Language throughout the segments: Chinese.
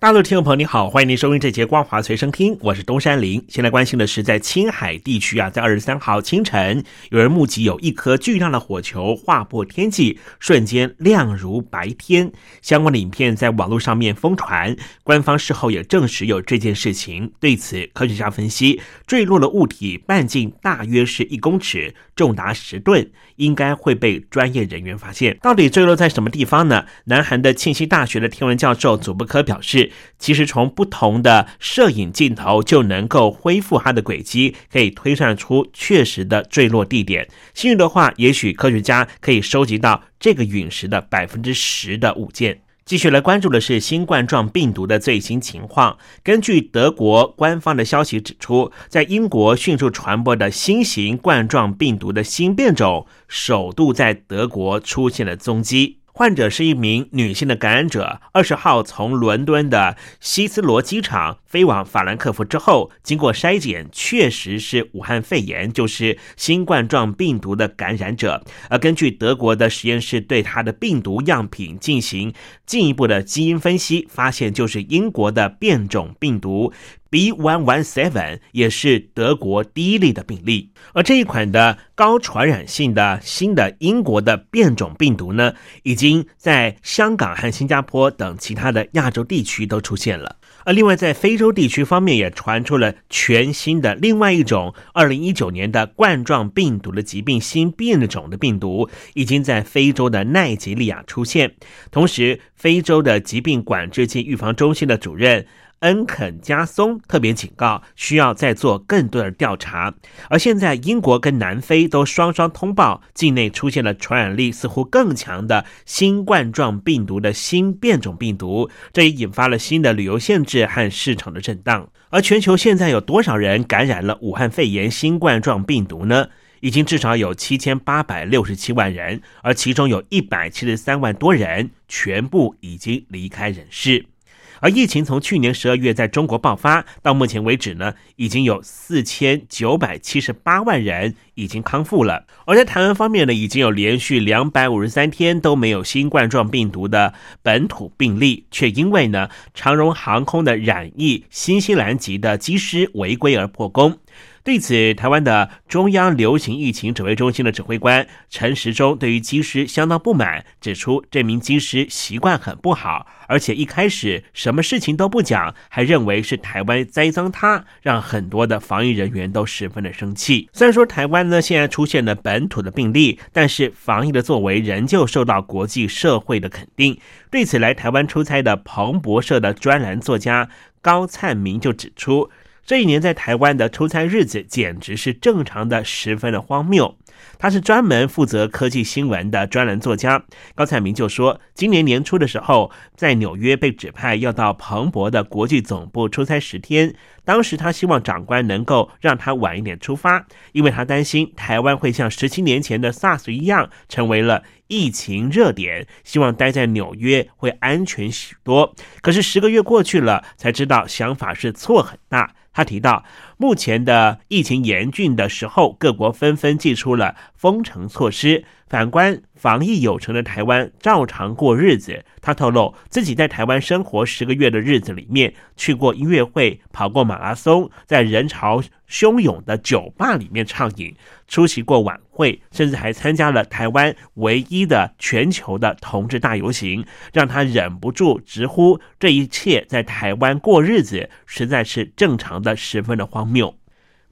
大陆听众朋友，你好，欢迎您收听这节光华随身听，我是东山林。现在关心的是，在青海地区啊，在二十三号清晨，有人目击有一颗巨大的火球划破天际，瞬间亮如白天。相关的影片在网络上面疯传，官方事后也证实有这件事情。对此，科学家分析，坠落的物体半径大约是一公尺，重达十吨，应该会被专业人员发现。到底坠落在什么地方呢？南韩的庆熙大学的天文教授祖布科表示。其实从不同的摄影镜头就能够恢复它的轨迹，可以推算出确实的坠落地点。幸运的话，也许科学家可以收集到这个陨石的百分之十的物件。继续来关注的是新冠状病毒的最新情况。根据德国官方的消息指出，在英国迅速传播的新型冠状病毒的新变种，首度在德国出现了踪迹。患者是一名女性的感染者，二十号从伦敦的希斯罗机场飞往法兰克福之后，经过筛检，确实是武汉肺炎，就是新冠状病毒的感染者。而根据德国的实验室对他的病毒样品进行进一步的基因分析，发现就是英国的变种病毒。B one one seven 也是德国第一例的病例，而这一款的高传染性的新的英国的变种病毒呢，已经在香港和新加坡等其他的亚洲地区都出现了。而另外在非洲地区方面，也传出了全新的另外一种二零一九年的冠状病毒的疾病新变种的病毒，已经在非洲的奈及利亚出现。同时，非洲的疾病管制及预防中心的主任。恩肯加松特别警告，需要再做更多的调查。而现在，英国跟南非都双双通报，境内出现了传染力似乎更强的新冠状病毒的新变种病毒，这也引发了新的旅游限制和市场的震荡。而全球现在有多少人感染了武汉肺炎新冠状病毒呢？已经至少有七千八百六十七万人，而其中有一百七十三万多人全部已经离开人世。而疫情从去年十二月在中国爆发到目前为止呢，已经有四千九百七十八万人已经康复了。而在台湾方面呢，已经有连续两百五十三天都没有新冠状病毒的本土病例，却因为呢长荣航空的染疫新西兰籍的机师违规而破功。对此，台湾的中央流行疫情指挥中心的指挥官陈时中对于机师相当不满，指出这名机师习惯很不好，而且一开始什么事情都不讲，还认为是台湾栽赃他，让很多的防疫人员都十分的生气。虽然说台湾呢现在出现了本土的病例，但是防疫的作为仍旧受到国际社会的肯定。对此，来台湾出差的彭博社的专栏作家高灿明就指出。这一年在台湾的出差日子简直是正常的，十分的荒谬。他是专门负责科技新闻的专栏作家高彩明就说，今年年初的时候，在纽约被指派要到彭博的国际总部出差十天。当时他希望长官能够让他晚一点出发，因为他担心台湾会像十七年前的 SARS 一样成为了疫情热点，希望待在纽约会安全许多。可是十个月过去了，才知道想法是错很大。他提到，目前的疫情严峻的时候，各国纷纷祭出了封城措施。反观防疫有成的台湾，照常过日子。他透露，自己在台湾生活十个月的日子里面，去过音乐会，跑过马拉松，在人潮汹涌的酒吧里面畅饮，出席过晚会，甚至还参加了台湾唯一的全球的同志大游行，让他忍不住直呼：这一切在台湾过日子，实在是正常的，十分的荒谬。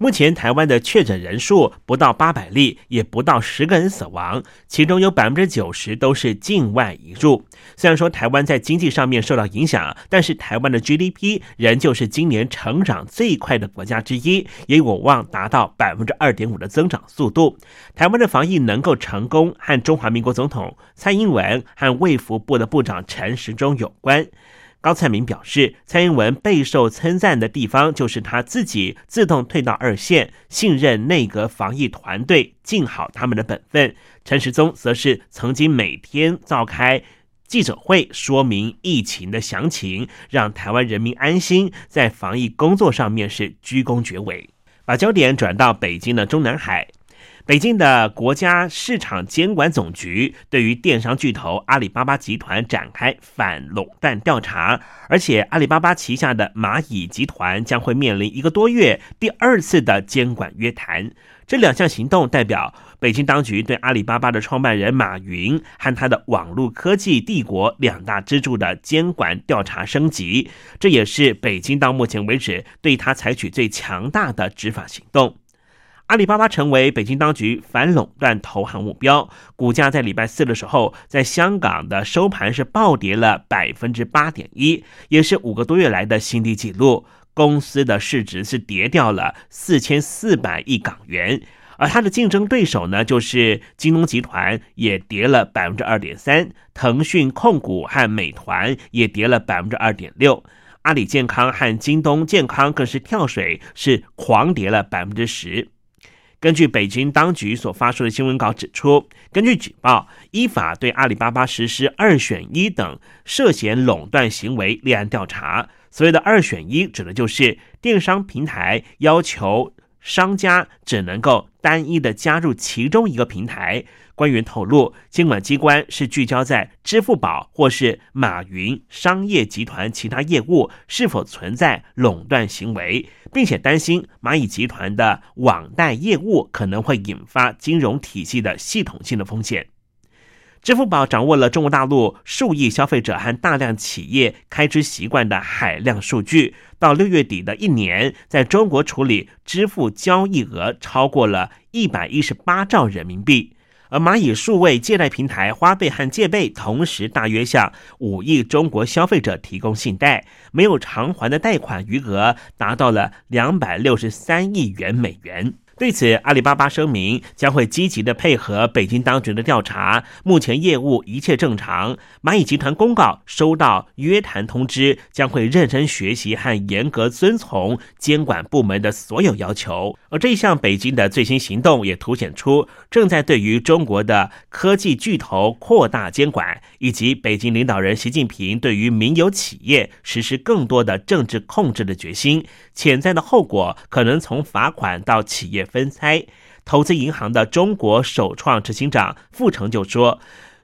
目前台湾的确诊人数不到八百例，也不到十个人死亡，其中有百分之九十都是境外移入。虽然说台湾在经济上面受到影响，但是台湾的 GDP 仍旧是今年成长最快的国家之一，也有望达到百分之二点五的增长速度。台湾的防疫能够成功，和中华民国总统蔡英文和卫福部的部长陈时中有关。高灿明表示，蔡英文备受称赞的地方就是他自己自动退到二线，信任内阁防疫团队，尽好他们的本分。陈时中则是曾经每天召开记者会，说明疫情的详情，让台湾人民安心，在防疫工作上面是居功绝伟。把焦点转到北京的中南海。北京的国家市场监管总局对于电商巨头阿里巴巴集团展开反垄断调查，而且阿里巴巴旗下的蚂蚁集团将会面临一个多月第二次的监管约谈。这两项行动代表北京当局对阿里巴巴的创办人马云和他的网络科技帝国两大支柱的监管调查升级，这也是北京到目前为止对他采取最强大的执法行动。阿里巴巴成为北京当局反垄断投行目标，股价在礼拜四的时候，在香港的收盘是暴跌了百分之八点一，也是五个多月来的新低纪录。公司的市值是跌掉了四千四百亿港元，而它的竞争对手呢，就是京东集团，也跌了百分之二点三，腾讯控股和美团也跌了百分之二点六，阿里健康和京东健康更是跳水，是狂跌了百分之十。根据北京当局所发出的新闻稿指出，根据举报，依法对阿里巴巴实施二选一等涉嫌垄断行为立案调查。所谓的二选一，指的就是电商平台要求。商家只能够单一的加入其中一个平台。官员透露，监管机关是聚焦在支付宝或是马云商业集团其他业务是否存在垄断行为，并且担心蚂蚁集团的网贷业务可能会引发金融体系的系统性的风险。支付宝掌握了中国大陆数亿消费者和大量企业开支习惯的海量数据。到六月底的一年，在中国处理支付交易额超过了一百一十八兆人民币。而蚂蚁数位借贷平台花呗和借呗同时大约向五亿中国消费者提供信贷，没有偿还的贷款余额达到了两百六十三亿元美元。对此，阿里巴巴声明将会积极的配合北京当局的调查，目前业务一切正常。蚂蚁集团公告收到约谈通知，将会认真学习和严格遵从监管部门的所有要求。而这一项北京的最新行动也凸显出正在对于中国的科技巨头扩大监管，以及北京领导人习近平对于民有企业实施更多的政治控制的决心。潜在的后果可能从罚款到企业。分拆投资银行的中国首创执行长傅成就说：“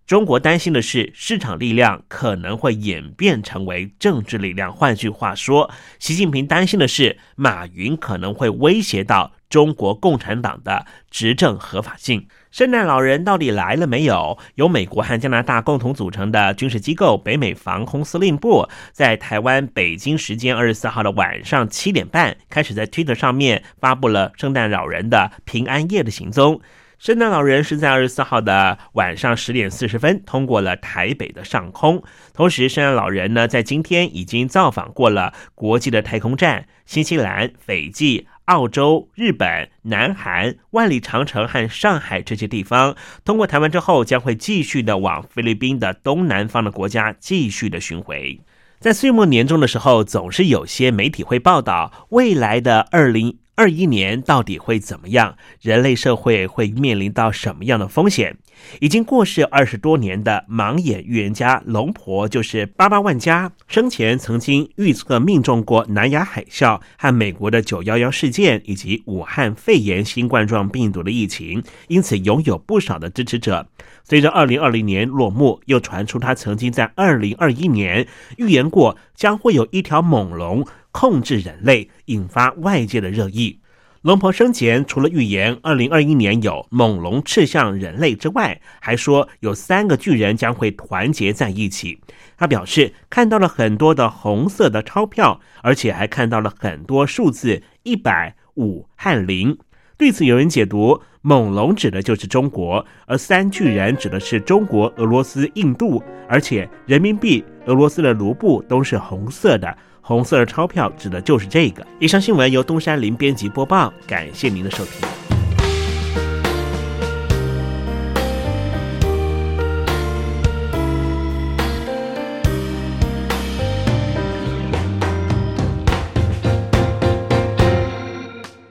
中国担心的是市场力量可能会演变成为政治力量。换句话说，习近平担心的是马云可能会威胁到中国共产党的执政合法性。”圣诞老人到底来了没有？由美国和加拿大共同组成的军事机构北美防空司令部，在台湾北京时间二十四号的晚上七点半，开始在 Twitter 上面发布了圣诞老人的平安夜的行踪。圣诞老人是在二十四号的晚上十点四十分通过了台北的上空。同时，圣诞老人呢，在今天已经造访过了国际的太空站、新西兰、斐济。澳洲、日本、南韩、万里长城和上海这些地方，通过台湾之后，将会继续的往菲律宾的东南方的国家继续的巡回。在岁末年终的时候，总是有些媒体会报道未来的二零。二一年到底会怎么样？人类社会会面临到什么样的风险？已经过世二十多年的盲眼预言家龙婆，就是八八万家，生前曾经预测命中过南亚海啸和美国的九幺幺事件，以及武汉肺炎新冠状病毒的疫情，因此拥有不少的支持者。随着二零二零年落幕，又传出他曾经在二零二一年预言过将会有一条猛龙。控制人类，引发外界的热议。龙婆生前除了预言二零二一年有猛龙刺向人类之外，还说有三个巨人将会团结在一起。他表示看到了很多的红色的钞票，而且还看到了很多数字一百五和零。对此，有人解读猛龙指的就是中国，而三巨人指的是中国、俄罗斯、印度，而且人民币、俄罗斯的卢布都是红色的。红色的钞票指的就是这个。以上新闻由东山林编辑播报，感谢您的收听。